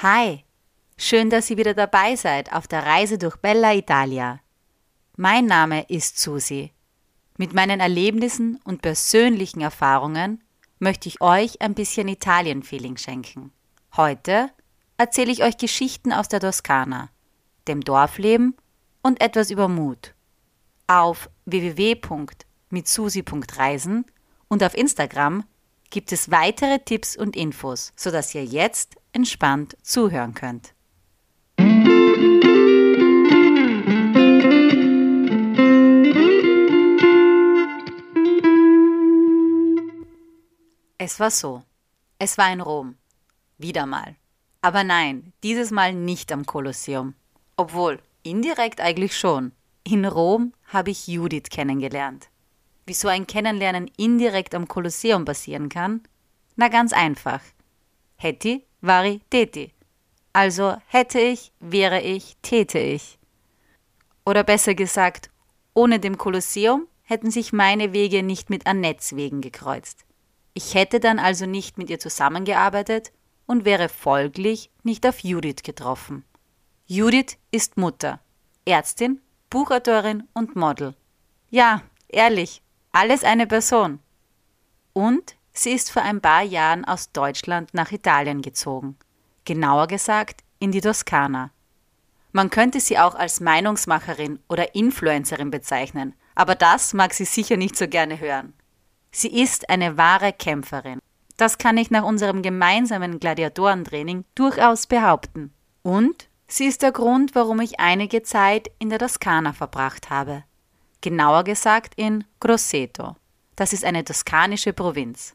Hi, schön, dass ihr wieder dabei seid auf der Reise durch Bella Italia. Mein Name ist Susi. Mit meinen Erlebnissen und persönlichen Erfahrungen möchte ich euch ein bisschen Italien-Feeling schenken. Heute erzähle ich euch Geschichten aus der Toskana, dem Dorfleben und etwas über Mut. Auf www.mitsusi.reisen und auf Instagram gibt es weitere Tipps und Infos, sodass ihr jetzt entspannt zuhören könnt. Es war so. Es war in Rom. Wieder mal. Aber nein, dieses Mal nicht am Kolosseum. Obwohl, indirekt eigentlich schon. In Rom habe ich Judith kennengelernt. Wie so ein Kennenlernen indirekt am Kolosseum passieren kann? Na ganz einfach. Hätti, vari, teti. Also hätte ich, wäre ich, täte ich. Oder besser gesagt, ohne dem Kolosseum hätten sich meine Wege nicht mit Annettes Wegen gekreuzt. Ich hätte dann also nicht mit ihr zusammengearbeitet und wäre folglich nicht auf Judith getroffen. Judith ist Mutter, Ärztin, Buchautorin und Model. Ja, ehrlich, alles eine Person. Und sie ist vor ein paar Jahren aus Deutschland nach Italien gezogen. Genauer gesagt in die Toskana. Man könnte sie auch als Meinungsmacherin oder Influencerin bezeichnen, aber das mag sie sicher nicht so gerne hören. Sie ist eine wahre Kämpferin. Das kann ich nach unserem gemeinsamen Gladiatorentraining durchaus behaupten. Und sie ist der Grund, warum ich einige Zeit in der Toskana verbracht habe genauer gesagt in Grosseto. Das ist eine toskanische Provinz.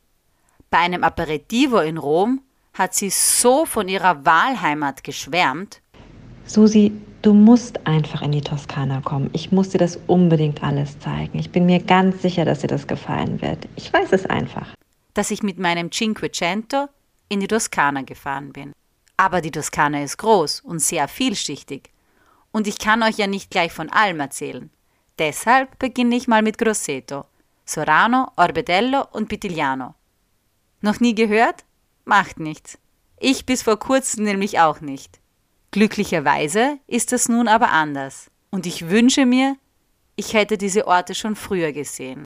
Bei einem Aperitivo in Rom hat sie so von ihrer Wahlheimat geschwärmt. Susi, du musst einfach in die Toskana kommen. Ich muss dir das unbedingt alles zeigen. Ich bin mir ganz sicher, dass dir das gefallen wird. Ich weiß es einfach. Dass ich mit meinem Cinquecento in die Toskana gefahren bin. Aber die Toskana ist groß und sehr vielschichtig. Und ich kann euch ja nicht gleich von allem erzählen. Deshalb beginne ich mal mit Grosseto, Sorano, Orbedello und Pitigliano. Noch nie gehört? Macht nichts. Ich bis vor kurzem nämlich auch nicht. Glücklicherweise ist das nun aber anders. Und ich wünsche mir, ich hätte diese Orte schon früher gesehen.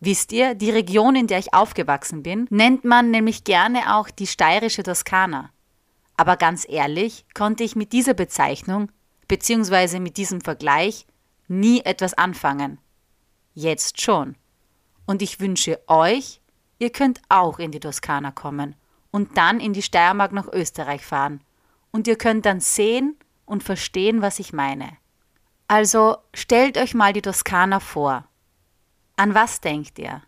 Wisst ihr, die Region, in der ich aufgewachsen bin, nennt man nämlich gerne auch die steirische Toskana. Aber ganz ehrlich konnte ich mit dieser Bezeichnung bzw. mit diesem Vergleich nie etwas anfangen. Jetzt schon. Und ich wünsche euch, ihr könnt auch in die Toskana kommen und dann in die Steiermark nach Österreich fahren. Und ihr könnt dann sehen und verstehen, was ich meine. Also stellt euch mal die Toskana vor. An was denkt ihr?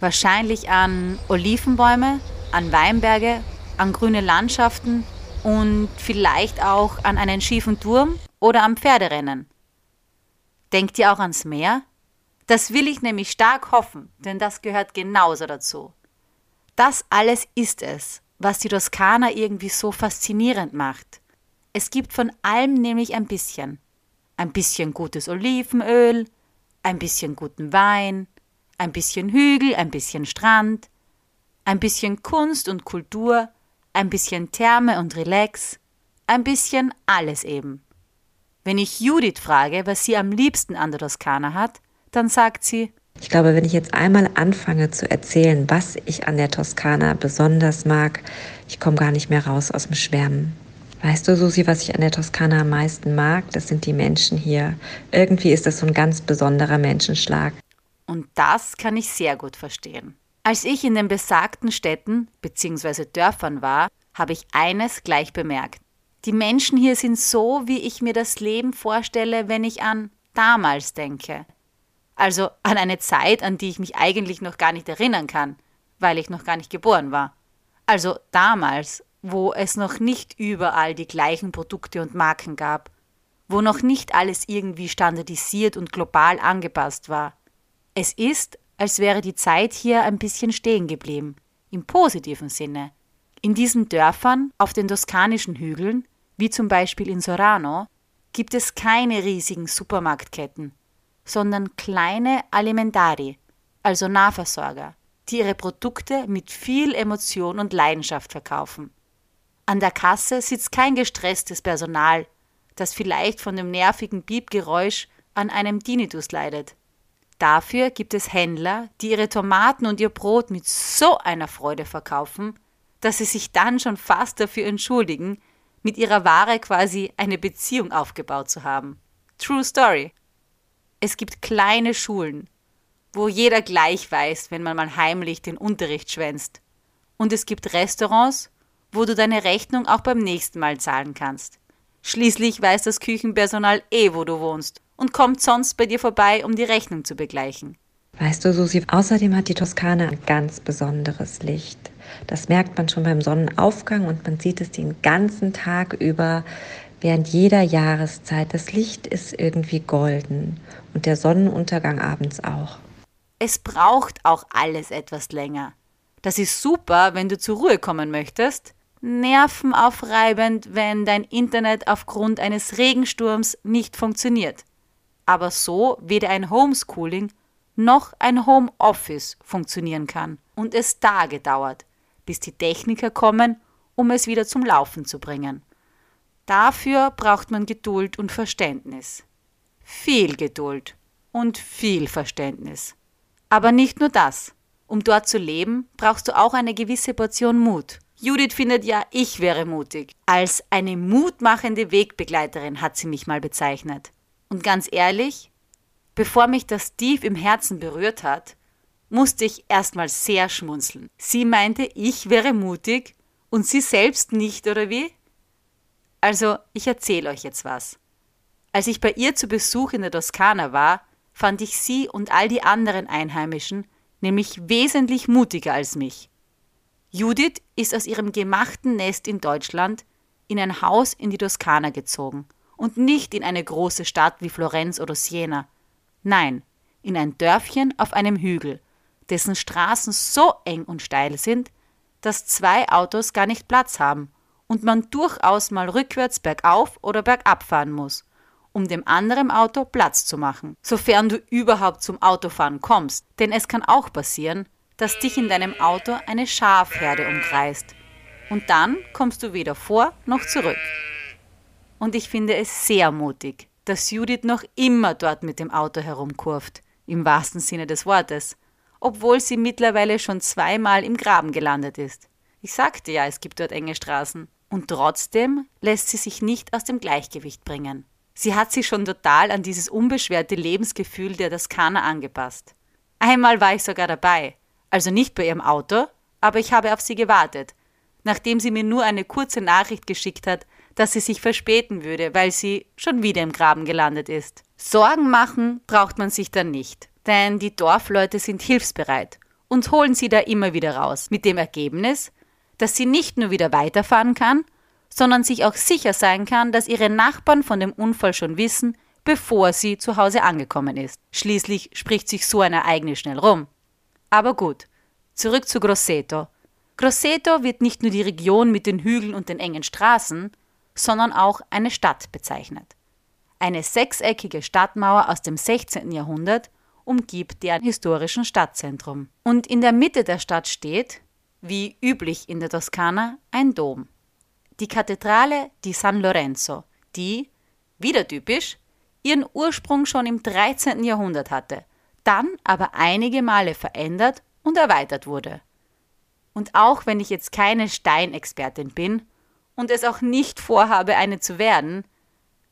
Wahrscheinlich an Olivenbäume, an Weinberge, an grüne Landschaften und vielleicht auch an einen schiefen Turm oder am Pferderennen. Denkt ihr auch ans Meer? Das will ich nämlich stark hoffen, denn das gehört genauso dazu. Das alles ist es, was die Toskana irgendwie so faszinierend macht. Es gibt von allem nämlich ein bisschen. Ein bisschen gutes Olivenöl, ein bisschen guten Wein, ein bisschen Hügel, ein bisschen Strand, ein bisschen Kunst und Kultur, ein bisschen Therme und Relax, ein bisschen alles eben. Wenn ich Judith frage, was sie am liebsten an der Toskana hat, dann sagt sie, ich glaube, wenn ich jetzt einmal anfange zu erzählen, was ich an der Toskana besonders mag, ich komme gar nicht mehr raus aus dem Schwärmen. Weißt du, Susi, was ich an der Toskana am meisten mag? Das sind die Menschen hier. Irgendwie ist das so ein ganz besonderer Menschenschlag. Und das kann ich sehr gut verstehen. Als ich in den besagten Städten bzw. Dörfern war, habe ich eines gleich bemerkt. Die Menschen hier sind so, wie ich mir das Leben vorstelle, wenn ich an damals denke. Also an eine Zeit, an die ich mich eigentlich noch gar nicht erinnern kann, weil ich noch gar nicht geboren war. Also damals, wo es noch nicht überall die gleichen Produkte und Marken gab, wo noch nicht alles irgendwie standardisiert und global angepasst war. Es ist, als wäre die Zeit hier ein bisschen stehen geblieben, im positiven Sinne. In diesen Dörfern auf den toskanischen Hügeln wie zum Beispiel in Sorano, gibt es keine riesigen Supermarktketten, sondern kleine Alimentari, also Nahversorger, die ihre Produkte mit viel Emotion und Leidenschaft verkaufen. An der Kasse sitzt kein gestresstes Personal, das vielleicht von dem nervigen Piepgeräusch an einem Tinnitus leidet. Dafür gibt es Händler, die ihre Tomaten und ihr Brot mit so einer Freude verkaufen, dass sie sich dann schon fast dafür entschuldigen, mit ihrer Ware quasi eine Beziehung aufgebaut zu haben. True Story. Es gibt kleine Schulen, wo jeder gleich weiß, wenn man mal heimlich den Unterricht schwänzt. Und es gibt Restaurants, wo du deine Rechnung auch beim nächsten Mal zahlen kannst. Schließlich weiß das Küchenpersonal eh, wo du wohnst und kommt sonst bei dir vorbei, um die Rechnung zu begleichen. Weißt du, Susi, außerdem hat die Toskana ein ganz besonderes Licht. Das merkt man schon beim Sonnenaufgang und man sieht es den ganzen Tag über während jeder Jahreszeit. Das Licht ist irgendwie golden und der Sonnenuntergang abends auch. Es braucht auch alles etwas länger. Das ist super, wenn du zur Ruhe kommen möchtest. Nervenaufreibend, wenn dein Internet aufgrund eines Regensturms nicht funktioniert aber so weder ein Homeschooling noch ein Homeoffice funktionieren kann und es Tage dauert, bis die Techniker kommen, um es wieder zum Laufen zu bringen. Dafür braucht man Geduld und Verständnis. Viel Geduld und viel Verständnis. Aber nicht nur das. Um dort zu leben, brauchst du auch eine gewisse Portion Mut. Judith findet ja, ich wäre mutig. Als eine mutmachende Wegbegleiterin hat sie mich mal bezeichnet. Und ganz ehrlich, bevor mich das tief im Herzen berührt hat, musste ich erstmal sehr schmunzeln. Sie meinte, ich wäre mutig und sie selbst nicht, oder wie? Also, ich erzähle euch jetzt was. Als ich bei ihr zu Besuch in der Toskana war, fand ich sie und all die anderen Einheimischen nämlich wesentlich mutiger als mich. Judith ist aus ihrem gemachten Nest in Deutschland in ein Haus in die Toskana gezogen – und nicht in eine große Stadt wie Florenz oder Siena. Nein, in ein Dörfchen auf einem Hügel, dessen Straßen so eng und steil sind, dass zwei Autos gar nicht Platz haben und man durchaus mal rückwärts bergauf oder bergab fahren muss, um dem anderen Auto Platz zu machen, sofern du überhaupt zum Autofahren kommst, denn es kann auch passieren, dass dich in deinem Auto eine Schafherde umkreist. Und dann kommst du weder vor noch zurück und ich finde es sehr mutig, dass Judith noch immer dort mit dem Auto herumkurft, im wahrsten Sinne des Wortes, obwohl sie mittlerweile schon zweimal im Graben gelandet ist. Ich sagte ja, es gibt dort enge Straßen. Und trotzdem lässt sie sich nicht aus dem Gleichgewicht bringen. Sie hat sich schon total an dieses unbeschwerte Lebensgefühl der Toskana angepasst. Einmal war ich sogar dabei, also nicht bei ihrem Auto, aber ich habe auf sie gewartet, nachdem sie mir nur eine kurze Nachricht geschickt hat, dass sie sich verspäten würde, weil sie schon wieder im Graben gelandet ist. Sorgen machen braucht man sich dann nicht, denn die Dorfleute sind hilfsbereit und holen sie da immer wieder raus, mit dem Ergebnis, dass sie nicht nur wieder weiterfahren kann, sondern sich auch sicher sein kann, dass ihre Nachbarn von dem Unfall schon wissen, bevor sie zu Hause angekommen ist. Schließlich spricht sich so ein Ereignis schnell rum. Aber gut, zurück zu Grosseto. Grosseto wird nicht nur die Region mit den Hügeln und den engen Straßen, sondern auch eine Stadt bezeichnet. Eine sechseckige Stadtmauer aus dem 16. Jahrhundert umgibt deren historischen Stadtzentrum. Und in der Mitte der Stadt steht, wie üblich in der Toskana, ein Dom. Die Kathedrale di San Lorenzo, die, wieder typisch, ihren Ursprung schon im 13. Jahrhundert hatte, dann aber einige Male verändert und erweitert wurde. Und auch wenn ich jetzt keine Steinexpertin bin, und es auch nicht vorhabe, eine zu werden,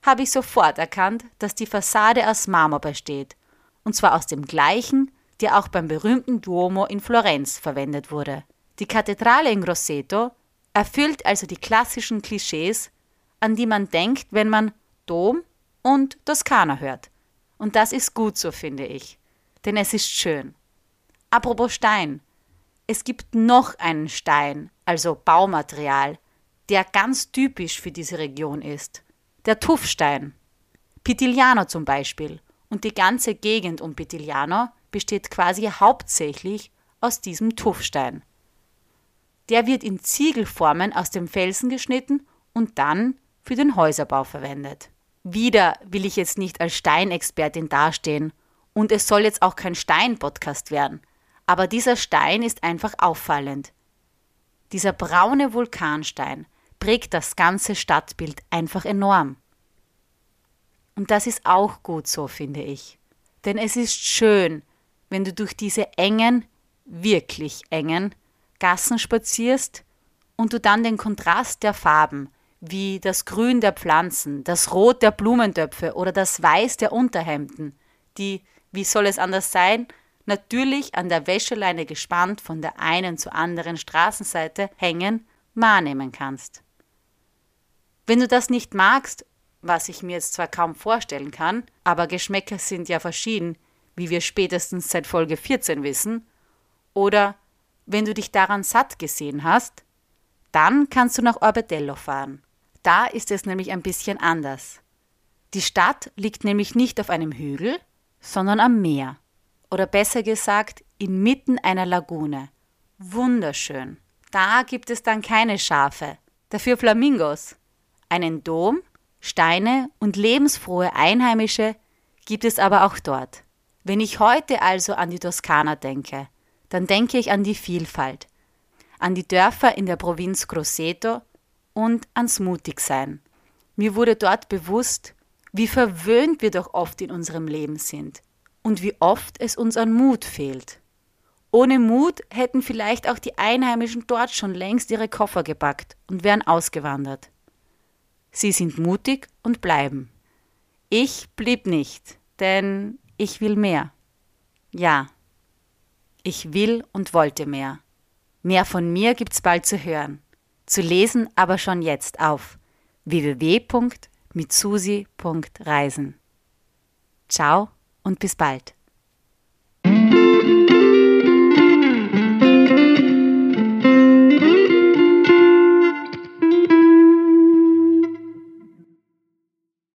habe ich sofort erkannt, dass die Fassade aus Marmor besteht, und zwar aus dem gleichen, der auch beim berühmten Duomo in Florenz verwendet wurde. Die Kathedrale in Grosseto erfüllt also die klassischen Klischees, an die man denkt, wenn man Dom und Toskana hört. Und das ist gut so, finde ich, denn es ist schön. Apropos Stein. Es gibt noch einen Stein, also Baumaterial, der ganz typisch für diese Region ist. Der Tuffstein. Pitigliano zum Beispiel und die ganze Gegend um Pitigliano besteht quasi hauptsächlich aus diesem Tuffstein. Der wird in Ziegelformen aus dem Felsen geschnitten und dann für den Häuserbau verwendet. Wieder will ich jetzt nicht als Steinexpertin dastehen und es soll jetzt auch kein Stein-Podcast werden, aber dieser Stein ist einfach auffallend. Dieser braune Vulkanstein prägt das ganze Stadtbild einfach enorm. Und das ist auch gut so, finde ich. Denn es ist schön, wenn du durch diese engen, wirklich engen Gassen spazierst und du dann den Kontrast der Farben, wie das Grün der Pflanzen, das Rot der Blumentöpfe oder das Weiß der Unterhemden, die, wie soll es anders sein, natürlich an der Wäscheleine gespannt von der einen zur anderen Straßenseite hängen, wahrnehmen kannst. Wenn du das nicht magst was ich mir jetzt zwar kaum vorstellen kann, aber Geschmäcker sind ja verschieden, wie wir spätestens seit Folge 14 wissen, oder wenn du dich daran satt gesehen hast, dann kannst du nach Orbetello fahren. Da ist es nämlich ein bisschen anders. Die Stadt liegt nämlich nicht auf einem Hügel, sondern am Meer. Oder besser gesagt, inmitten einer Lagune. Wunderschön. Da gibt es dann keine Schafe, dafür Flamingos, einen Dom Steine und lebensfrohe Einheimische gibt es aber auch dort. Wenn ich heute also an die Toskana denke, dann denke ich an die Vielfalt, an die Dörfer in der Provinz Grosseto und ans Mutigsein. Mir wurde dort bewusst, wie verwöhnt wir doch oft in unserem Leben sind und wie oft es uns an Mut fehlt. Ohne Mut hätten vielleicht auch die Einheimischen dort schon längst ihre Koffer gepackt und wären ausgewandert. Sie sind mutig und bleiben. Ich blieb nicht, denn ich will mehr. Ja, ich will und wollte mehr. Mehr von mir gibt's bald zu hören. Zu lesen aber schon jetzt auf www.mitsusi.reisen. Ciao und bis bald.